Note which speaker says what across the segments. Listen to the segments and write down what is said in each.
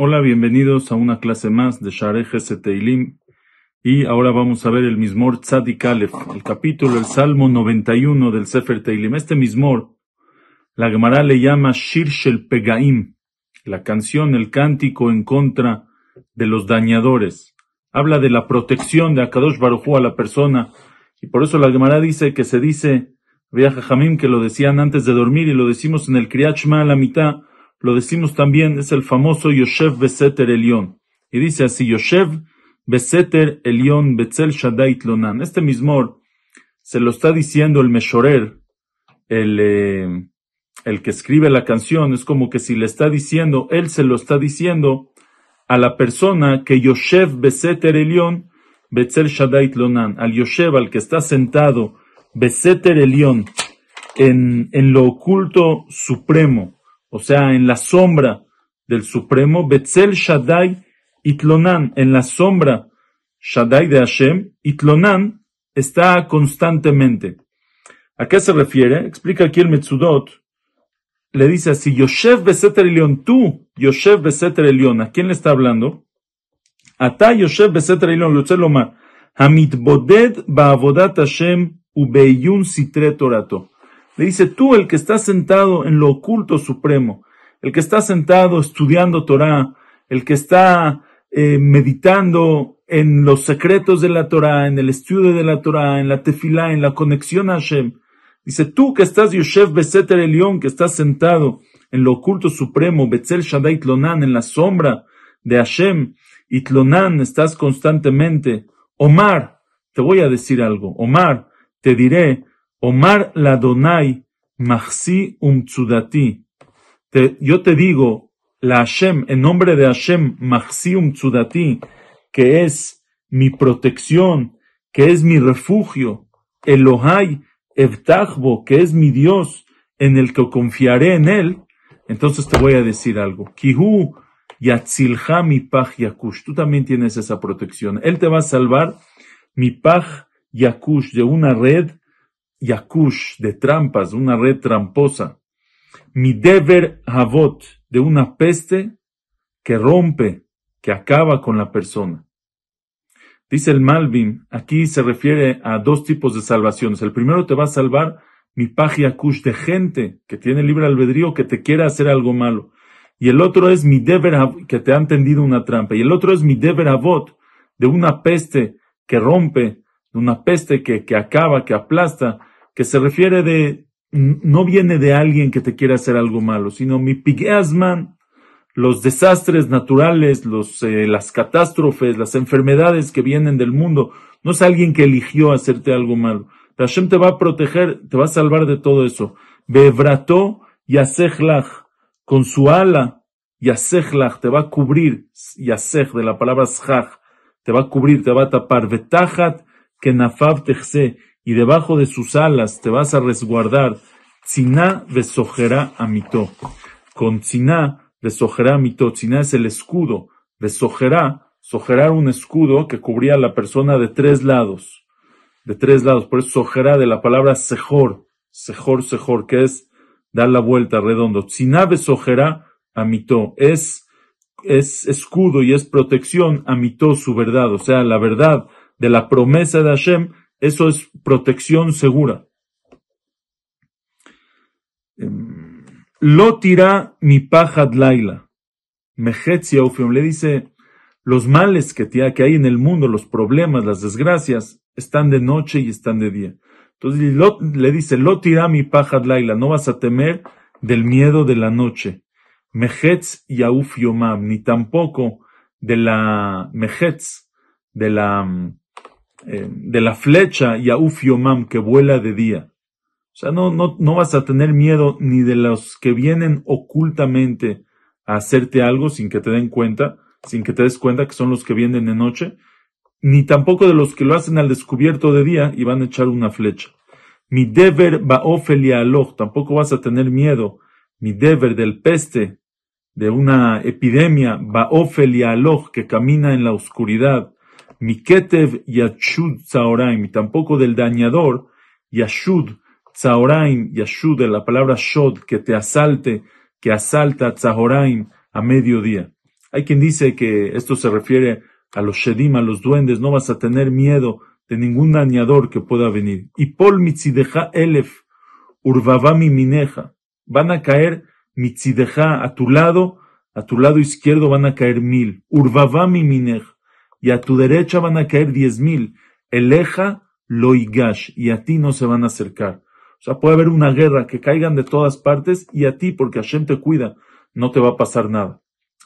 Speaker 1: Hola, bienvenidos a una clase más de Shareh Teilim. Y ahora vamos a ver el Mismor Tzadik Aleph, el capítulo, el Salmo 91 del Sefer Teilim. Este Mismor, la Gemara le llama Shir Shel Pegaim, la canción, el cántico en contra de los dañadores. Habla de la protección de Akadosh Baruj a la persona. Y por eso la Gemara dice que se dice, Viaja Jamim, que lo decían antes de dormir y lo decimos en el Kriyat Shema a la mitad lo decimos también, es el famoso Yoshev Beseter Elión. Y dice así, Yoshev Beseter Elión Betzel Shaddai Lonan. Este mismo se lo está diciendo el Meshorer, el, eh, el que escribe la canción, es como que si le está diciendo, él se lo está diciendo a la persona que Yoshev Beseter Elión Betzel Shaddai Lonan, al Yoshev, al que está sentado, Beseter Elión, en, en lo oculto supremo, o sea, en la sombra del Supremo, Betzel Shaddai Itlonan, en la sombra Shaddai de Hashem, Itlonan está constantemente. ¿A qué se refiere? Explica aquí el Metzudot. Le dice así, Yoshev Beseter Elion, tú, Yoshev Beseter Elion, ¿a quién le está hablando? Ata Yoshev Beseter Elion, lo lomar, Hamit Boded Ba'avodat Hashem Ubeyun Sitre Torato. Le dice, tú el que está sentado en lo oculto supremo, el que está sentado estudiando Torah, el que está eh, meditando en los secretos de la Torah, en el estudio de la Torah, en la tefilá, en la conexión a Hashem. Dice, tú que estás Yoshev Beseter Elión, que estás sentado en lo oculto supremo, Betzel Shaddai Tlonan, en la sombra de Hashem, y Tlonan, estás constantemente. Omar, te voy a decir algo. Omar, te diré, Omar Ladonai Mahsi Umtsudati. Yo te digo, la Hashem, en nombre de Hashem, Mahsi Umtsudati, que es mi protección, que es mi refugio, Elohai Evtachbo, que es mi Dios, en el que confiaré en él, entonces te voy a decir algo. Kihu Yatzilha mi paj yakush. Tú también tienes esa protección. Él te va a salvar mi paj yakush de una red yakush, de trampas, una red tramposa. Mi deber havot, de una peste que rompe, que acaba con la persona. Dice el Malvin, aquí se refiere a dos tipos de salvaciones. El primero te va a salvar mi paj yakush de gente que tiene libre albedrío que te quiera hacer algo malo. Y el otro es mi deber que te han tendido una trampa. Y el otro es mi deber avot, de una peste que rompe, una peste que, que acaba, que aplasta, que se refiere de, no viene de alguien que te quiera hacer algo malo, sino mi pigeasman, los desastres naturales, los, eh, las catástrofes, las enfermedades que vienen del mundo, no es alguien que eligió hacerte algo malo. Hashem te va a proteger, te va a salvar de todo eso. Bevrató yasechlach, con su ala, yasechlach, te va a cubrir, yasech, de la palabra shach, te va a cubrir, te va a tapar. Betachat, que nafab y debajo de sus alas te vas a resguardar. Tziná besojerá amito. Con tziná besojerá amito. Tziná es el escudo. Besojerá, sojerá un escudo que cubría a la persona de tres lados. De tres lados. Por eso sojerá de la palabra sejor. Sejor, sejor, que es dar la vuelta redondo. Tziná besojerá amito. Es, es escudo y es protección amito su verdad. O sea, la verdad de la promesa de Hashem eso es protección segura. Em, lo tira mi pajad laila. Mejetzia le dice, los males que, que hay en el mundo, los problemas, las desgracias, están de noche y están de día. Entonces le dice, lo tira mi pajad laila, no vas a temer del miedo de la noche. Mejetz yomam, ni tampoco de la mejetz, de la eh, de la flecha Yauf Yomam que vuela de día. O sea, no, no, no vas a tener miedo ni de los que vienen ocultamente a hacerte algo sin que te den cuenta, sin que te des cuenta que son los que vienen de noche, ni tampoco de los que lo hacen al descubierto de día y van a echar una flecha. Mi deber baofelia aloch, tampoco vas a tener miedo. Mi deber del peste, de una epidemia, baofelia aloch, que camina en la oscuridad. Miketev Yachud Zaoraim, tampoco del dañador, Yashud, Tzahoraim, Yashud, de la palabra Shod, que te asalte, que asalta Tzahoraim a mediodía. Hay quien dice que esto se refiere a los Shedim, a los duendes, no vas a tener miedo de ningún dañador que pueda venir. Y Pol mitzideja elef, urvavami mineja. Van a caer mitzideja a tu lado, a tu lado izquierdo van a caer mil. Urvavami mineja. Y a tu derecha van a caer diez mil. Eleja loigash. Y a ti no se van a acercar. O sea, puede haber una guerra que caigan de todas partes y a ti, porque Hashem te cuida, no te va a pasar nada.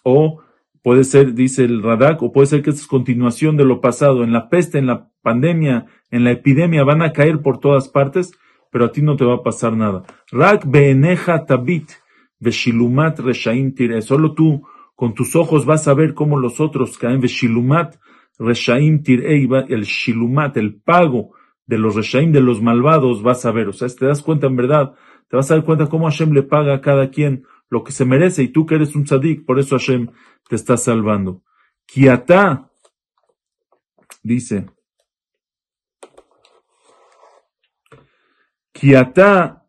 Speaker 1: O puede ser, dice el Radak, o puede ser que es continuación de lo pasado. En la peste, en la pandemia, en la epidemia van a caer por todas partes, pero a ti no te va a pasar nada. Rak beeneja tabit, reshaim tire. Solo tú, con tus ojos, vas a ver cómo los otros caen. Veshilumat reshaim tire. El shilumat, el pago de los reshaim, de los malvados, vas a ver. O sea, te das cuenta en verdad, te vas a dar cuenta cómo Hashem le paga a cada quien lo que se merece y tú que eres un tzadik, por eso Hashem te está salvando. Kiata, dice, Kiata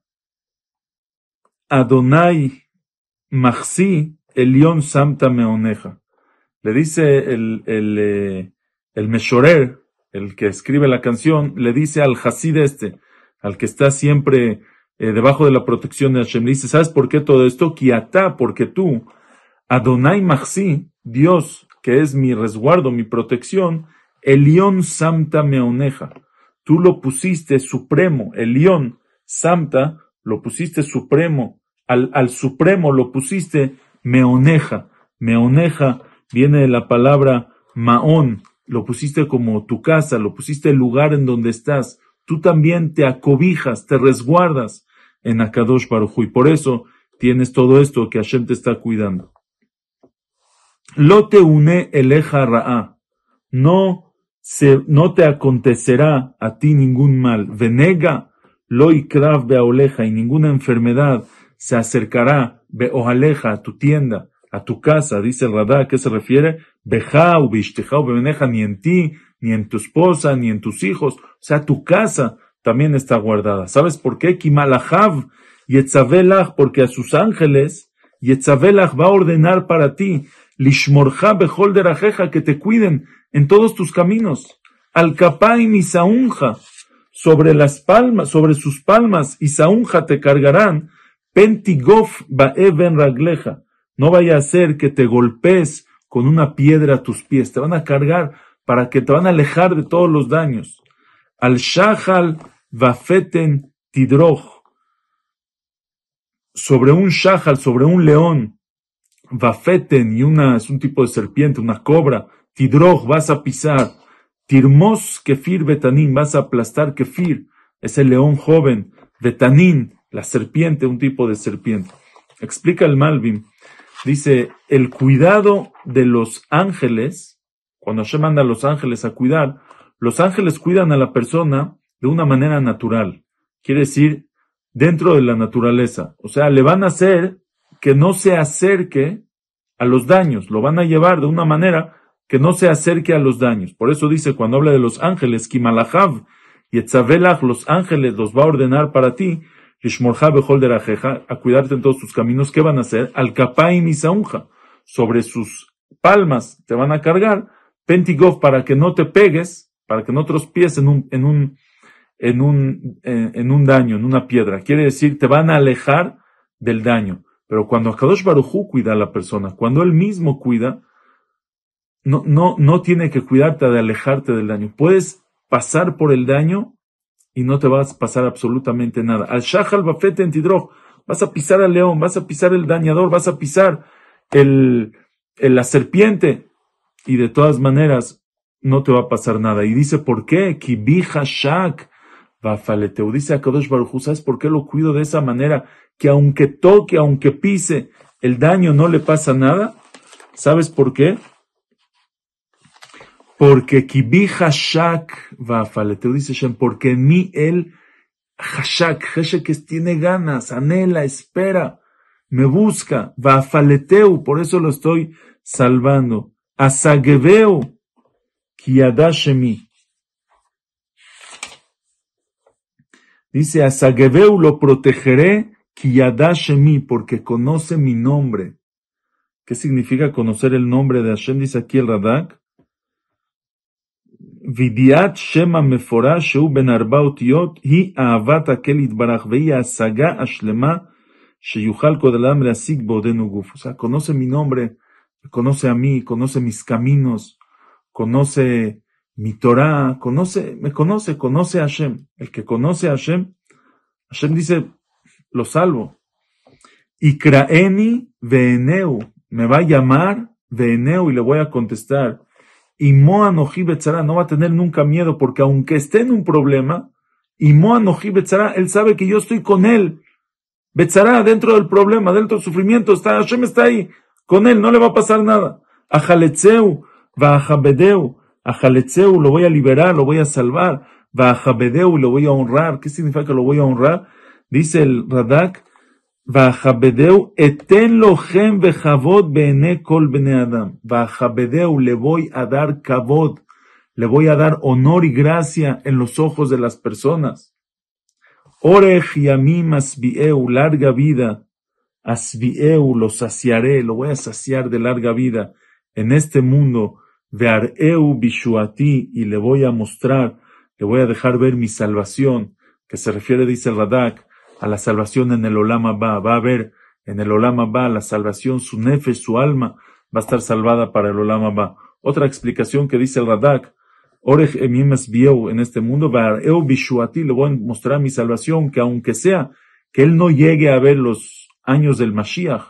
Speaker 1: Adonai Maxi Elion Samta Meoneja. Le dice el, el, eh, el Meshorer, el que escribe la canción, le dice al Hasid este, al que está siempre eh, debajo de la protección de Hashem. Le dice, ¿sabes por qué todo esto? Kiata, porque tú, Adonai Maxi, Dios, que es mi resguardo, mi protección, Elión Samta Meoneja. Tú lo pusiste supremo, Elión, Samta, lo pusiste supremo, al, al supremo lo pusiste Meoneja. Meoneja viene de la palabra Maón, lo pusiste como tu casa, lo pusiste el lugar en donde estás. Tú también te acobijas, te resguardas en Akadosh Baruj y por eso tienes todo esto que Hashem te está cuidando. Lo te une eleja ra'a. No se, no te acontecerá a ti ningún mal. Venega lo ikrav beoleja y ninguna enfermedad se acercará beojaleja a tu tienda, a tu casa, dice el Radá, ¿a qué se refiere? Beja u beneja, ni en ti, ni en tu esposa, ni en tus hijos. O sea, tu casa también está guardada. ¿Sabes por qué? Kimalahav Yetzavelach, porque a sus ángeles, Yetzavelach va a ordenar para ti, Lishmorja Bejol Derajeja, que te cuiden en todos tus caminos. Al y Saunja, sobre las palmas, sobre sus palmas, y te cargarán, Pentigof Baeben Ragleja. No vaya a ser que te golpees con una piedra a tus pies. Te van a cargar para que te van a alejar de todos los daños. Al Shahal Vafeten Tidroj, sobre un shahal, sobre un león, Vafeten y una, es un tipo de serpiente, una cobra, Tidroj, vas a pisar, Tirmos Kefir Betanín, vas a aplastar Kefir, es el león joven, Betanín, la serpiente, un tipo de serpiente. Explica el Malvin, dice, el cuidado de los ángeles, cuando se manda a los ángeles a cuidar, los ángeles cuidan a la persona de una manera natural. Quiere decir, dentro de la naturaleza. O sea, le van a hacer que no se acerque a los daños. Lo van a llevar de una manera que no se acerque a los daños. Por eso dice cuando habla de los ángeles, Kimalahav y Etzavelach, los ángeles los va a ordenar para ti, a cuidarte en todos tus caminos. ¿Qué van a hacer? Al Kapaim y Saunja. Sobre sus palmas te van a cargar, Pentigov para que no te pegues, para que no tropies en un, en un, en un, en, un daño, en una piedra. Quiere decir, te van a alejar del daño. Pero cuando Akadosh Barujú cuida a la persona, cuando él mismo cuida, no, no, no tiene que cuidarte de alejarte del daño. Puedes pasar por el daño y no te vas a pasar absolutamente nada. Al Shahal Bafete en Tidroj, vas a pisar al león, vas a pisar el dañador, vas a pisar el, el, la serpiente y de todas maneras no te va a pasar nada. Y dice, ¿por qué? Kibija Shak Bafaleteu. Dice a Kadosh Baruj ¿sabes por qué lo cuido de esa manera? Que aunque toque, aunque pise, el daño no le pasa nada. ¿Sabes por qué? Porque Kibi Hashak Bafaleteu, dice Shem, porque en mí él, Hashak, Hashak tiene ganas, anhela, espera, me busca, Bafaleteu, por eso lo estoy salvando. Asageveu, Kiadashemi. Dice, a Sagebeu lo protegeré, Kiyadashemi, porque conoce mi nombre. ¿Qué significa conocer el nombre de Hashem? Dice aquí el Radak. Meforash Sheu Ben Arba Otiot Hi Ahavat Akel Itbarach Vei Asaga Ashlema Sheyuchal Kodelam Leasik Bodenu Guf. O sea, conoce mi nombre, conoce a mí, conoce mis caminos, conoce mi Torah, conoce, me conoce, conoce a Hashem. El que conoce a Hashem, Hashem dice, lo salvo. Y Kraeni Veeneu, me va a llamar Veeneu y le voy a contestar. Y Betzara no va a tener nunca miedo, porque aunque esté en un problema, y Betzara, él sabe que yo estoy con él. Betzara, dentro del problema, dentro del sufrimiento, está, Hashem está ahí, con él, no le va a pasar nada. A Jaletzeu, va a Jabedeu, a Jaletzeu lo voy a liberar, lo voy a salvar, va a Jabedeu lo voy a honrar. ¿Qué significa que lo voy a honrar? Dice el Radak, Vajabedeu eten lochem bene adam. Le voy a dar kavod, le voy a dar honor y gracia en los ojos de las personas. Orej yamim asbieu, larga vida. Asbieu, lo saciaré, lo voy a saciar de larga vida en este mundo. Veareu bishuati, y le voy a mostrar, le voy a dejar ver mi salvación, que se refiere, dice el Radak, a la salvación en el Olama va, va a haber en el Olama va la salvación, su nefe, su alma va a estar salvada para el Olama va. Otra explicación que dice el Radak, Orej emimes bieu en este mundo, eu bishuati, le voy a mostrar mi salvación, que aunque sea que él no llegue a ver los años del Mashiach,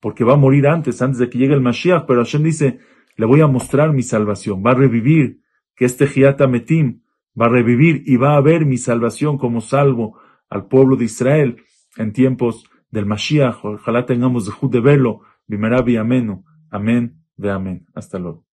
Speaker 1: porque va a morir antes, antes de que llegue el Mashiach, pero Hashem dice, le voy a mostrar mi salvación, va a revivir, que este Giata Metim va a revivir y va a ver mi salvación como salvo al pueblo de Israel en tiempos del Mashiach. Ojalá tengamos de verlo. Bimerabi ameno. Amén de amén. Hasta luego.